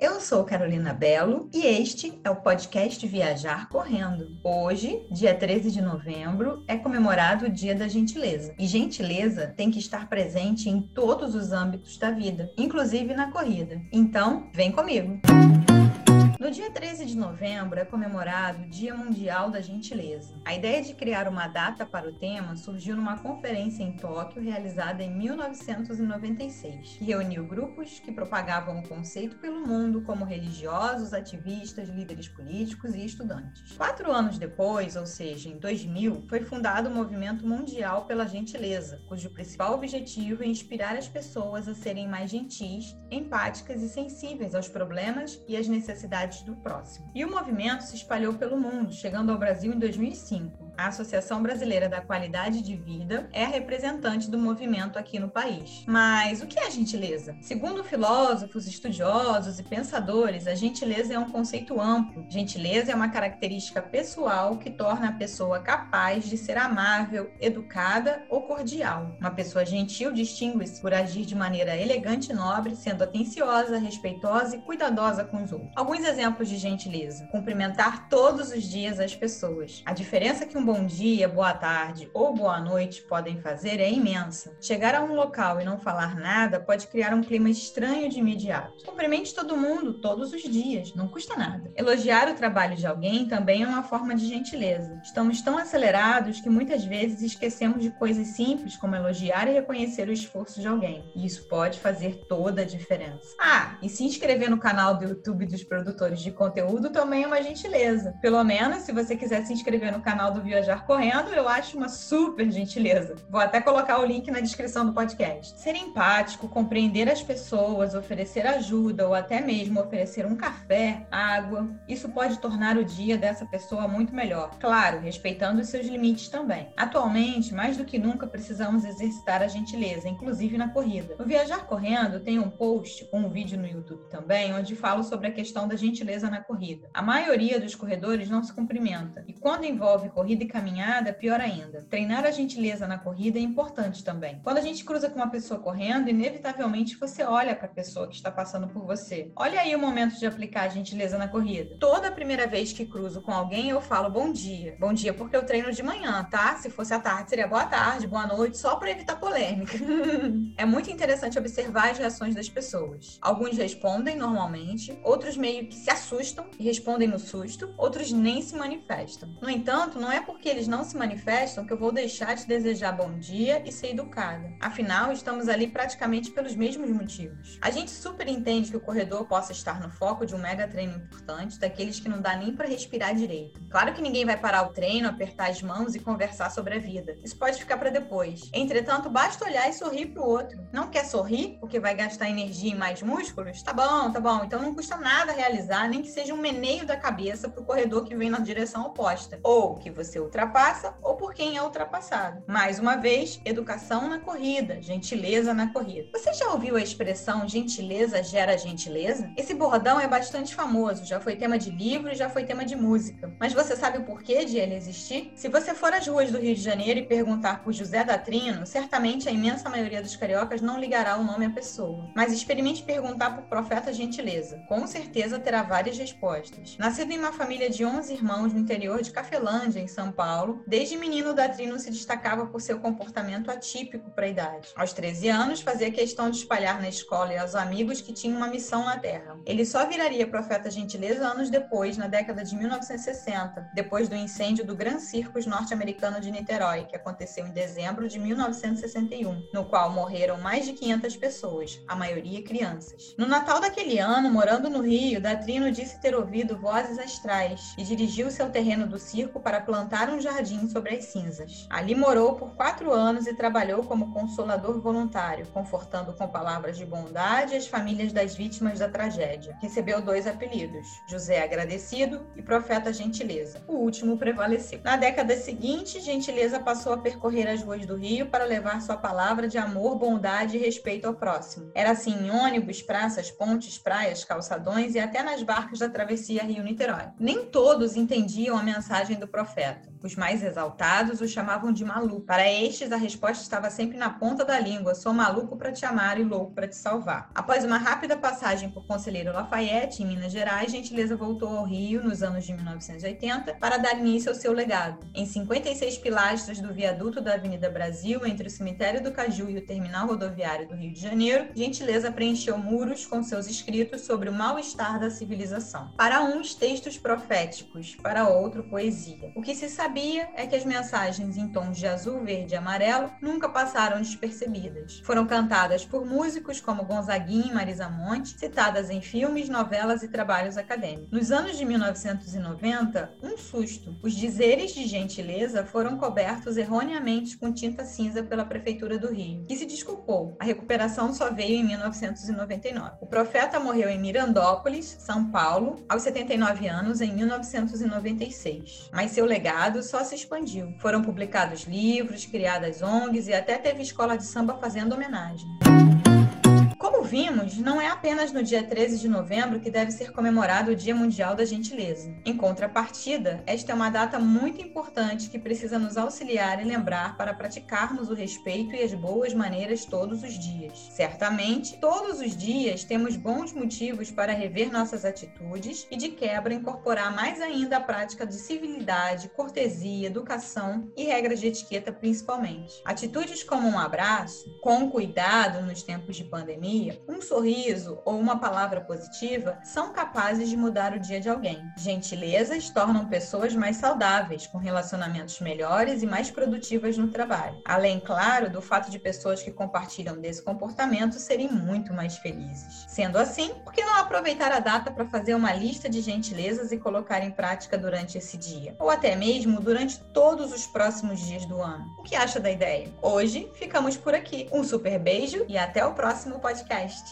Eu sou Carolina Belo e este é o podcast Viajar Correndo. Hoje, dia 13 de novembro, é comemorado o Dia da Gentileza. E gentileza tem que estar presente em todos os âmbitos da vida, inclusive na corrida. Então, vem comigo! No dia 13 de novembro é comemorado o Dia Mundial da Gentileza. A ideia de criar uma data para o tema surgiu numa conferência em Tóquio realizada em 1996, que reuniu grupos que propagavam o conceito pelo mundo como religiosos, ativistas, líderes políticos e estudantes. Quatro anos depois, ou seja, em 2000, foi fundado o Movimento Mundial pela Gentileza, cujo principal objetivo é inspirar as pessoas a serem mais gentis, empáticas e sensíveis aos problemas e às necessidades do próximo. E o movimento se espalhou pelo mundo, chegando ao Brasil em 2005. A Associação Brasileira da Qualidade de Vida é representante do movimento aqui no país. Mas o que é gentileza? Segundo filósofos, estudiosos e pensadores, a gentileza é um conceito amplo. Gentileza é uma característica pessoal que torna a pessoa capaz de ser amável, educada ou cordial. Uma pessoa gentil distingue-se por agir de maneira elegante e nobre, sendo atenciosa, respeitosa e cuidadosa com os outros. Alguns exemplos de gentileza: cumprimentar todos os dias as pessoas. A diferença que um bom dia, boa tarde ou boa noite podem fazer é imensa. Chegar a um local e não falar nada pode criar um clima estranho de imediato. Cumprimente todo mundo todos os dias, não custa nada. Elogiar o trabalho de alguém também é uma forma de gentileza. Estamos tão acelerados que muitas vezes esquecemos de coisas simples como elogiar e reconhecer o esforço de alguém. E isso pode fazer toda a diferença. Ah, e se inscrever no canal do YouTube dos produtores de conteúdo também é uma gentileza. Pelo menos se você quiser se inscrever no canal do Viajar Correndo, eu acho uma super gentileza. Vou até colocar o link na descrição do podcast. Ser empático, compreender as pessoas, oferecer ajuda ou até mesmo oferecer um café, água, isso pode tornar o dia dessa pessoa muito melhor. Claro, respeitando os seus limites também. Atualmente, mais do que nunca, precisamos exercitar a gentileza, inclusive na corrida. No Viajar Correndo tem um post, um vídeo no YouTube também, onde falo sobre a questão da gentileza na corrida. A maioria dos corredores não se cumprimenta, e quando envolve corrida corrida e caminhada, pior ainda. Treinar a gentileza na corrida é importante também. Quando a gente cruza com uma pessoa correndo, inevitavelmente você olha para a pessoa que está passando por você. Olha aí o momento de aplicar a gentileza na corrida. Toda primeira vez que cruzo com alguém, eu falo bom dia. Bom dia porque eu treino de manhã, tá? Se fosse à tarde, seria boa tarde, boa noite, só para evitar polêmica. é muito interessante observar as reações das pessoas. Alguns respondem normalmente, outros meio que se assustam e respondem no susto, outros nem se manifestam. No entanto, não é por porque eles não se manifestam que eu vou deixar de desejar bom dia e ser educada. Afinal, estamos ali praticamente pelos mesmos motivos. A gente super entende que o corredor possa estar no foco de um mega treino importante, daqueles que não dá nem para respirar direito. Claro que ninguém vai parar o treino, apertar as mãos e conversar sobre a vida. Isso pode ficar para depois. Entretanto, basta olhar e sorrir para o outro. Não quer sorrir porque vai gastar energia e mais músculos? Tá bom, tá bom. Então não custa nada realizar, nem que seja um meneio da cabeça para o corredor que vem na direção oposta. Ou que você ultrapassa ou por quem é ultrapassado. Mais uma vez, educação na corrida, gentileza na corrida. Você já ouviu a expressão gentileza gera gentileza? Esse bordão é bastante famoso, já foi tema de livro e já foi tema de música. Mas você sabe o porquê de ele existir? Se você for às ruas do Rio de Janeiro e perguntar por José da Trino, certamente a imensa maioria dos cariocas não ligará o nome à pessoa. Mas experimente perguntar por profeta gentileza. Com certeza terá várias respostas. Nascido em uma família de 11 irmãos no interior de Cafelândia, em São Paulo, desde menino Datrino se destacava por seu comportamento atípico para a idade. Aos 13 anos, fazia questão de espalhar na escola e aos amigos que tinha uma missão na Terra. Ele só viraria profeta gentileza anos depois, na década de 1960, depois do incêndio do Gran Circus norte-americano de Niterói, que aconteceu em dezembro de 1961, no qual morreram mais de 500 pessoas, a maioria crianças. No Natal daquele ano, morando no Rio, Datrino disse ter ouvido vozes astrais e dirigiu seu terreno do circo para plantar um jardim sobre as cinzas. Ali morou por quatro anos e trabalhou como consolador voluntário, confortando com palavras de bondade as famílias das vítimas da tragédia. Recebeu dois apelidos: José Agradecido e Profeta Gentileza. O último prevaleceu. Na década seguinte, Gentileza passou a percorrer as ruas do Rio para levar sua palavra de amor, bondade e respeito ao próximo. Era assim em ônibus, praças, pontes, praias, calçadões e até nas barcas da travessia Rio-Niterói. Nem todos entendiam a mensagem do profeta. Os mais exaltados o chamavam de maluco. Para estes, a resposta estava sempre na ponta da língua: sou maluco para te amar e louco para te salvar. Após uma rápida passagem por Conselheiro Lafayette, em Minas Gerais, Gentileza voltou ao Rio nos anos de 1980 para dar início ao seu legado. Em 56 pilastras do viaduto da Avenida Brasil, entre o cemitério do Caju e o terminal rodoviário do Rio de Janeiro, Gentileza preencheu muros com seus escritos sobre o mal-estar da civilização. Para uns, textos proféticos, para outro, poesia. O que se sabia é que as mensagens em tons de azul, verde e amarelo nunca passaram despercebidas. Foram cantadas por músicos como Gonzaguinha e Marisa Monte, citadas em filmes, novelas e trabalhos acadêmicos. Nos anos de 1990, um susto. Os dizeres de gentileza foram cobertos erroneamente com tinta cinza pela Prefeitura do Rio, que se desculpou. A recuperação só veio em 1999. O profeta morreu em Mirandópolis, São Paulo, aos 79 anos, em 1996. Mas seu legado só se expandiu. Foram publicados livros, criadas ONGs e até teve escola de samba fazendo homenagem. Como vimos, não é apenas no dia 13 de novembro que deve ser comemorado o Dia Mundial da Gentileza. Em contrapartida, esta é uma data muito importante que precisa nos auxiliar e lembrar para praticarmos o respeito e as boas maneiras todos os dias. Certamente, todos os dias temos bons motivos para rever nossas atitudes e, de quebra, incorporar mais ainda a prática de civilidade, cortesia, educação e regras de etiqueta, principalmente. Atitudes como um abraço, com cuidado nos tempos de pandemia, um sorriso ou uma palavra positiva são capazes de mudar o dia de alguém. Gentilezas tornam pessoas mais saudáveis, com relacionamentos melhores e mais produtivas no trabalho. Além, claro, do fato de pessoas que compartilham desse comportamento serem muito mais felizes. Sendo assim, por que não aproveitar a data para fazer uma lista de gentilezas e colocar em prática durante esse dia? Ou até mesmo durante todos os próximos dias do ano? O que acha da ideia? Hoje ficamos por aqui. Um super beijo e até o próximo podcast podcast.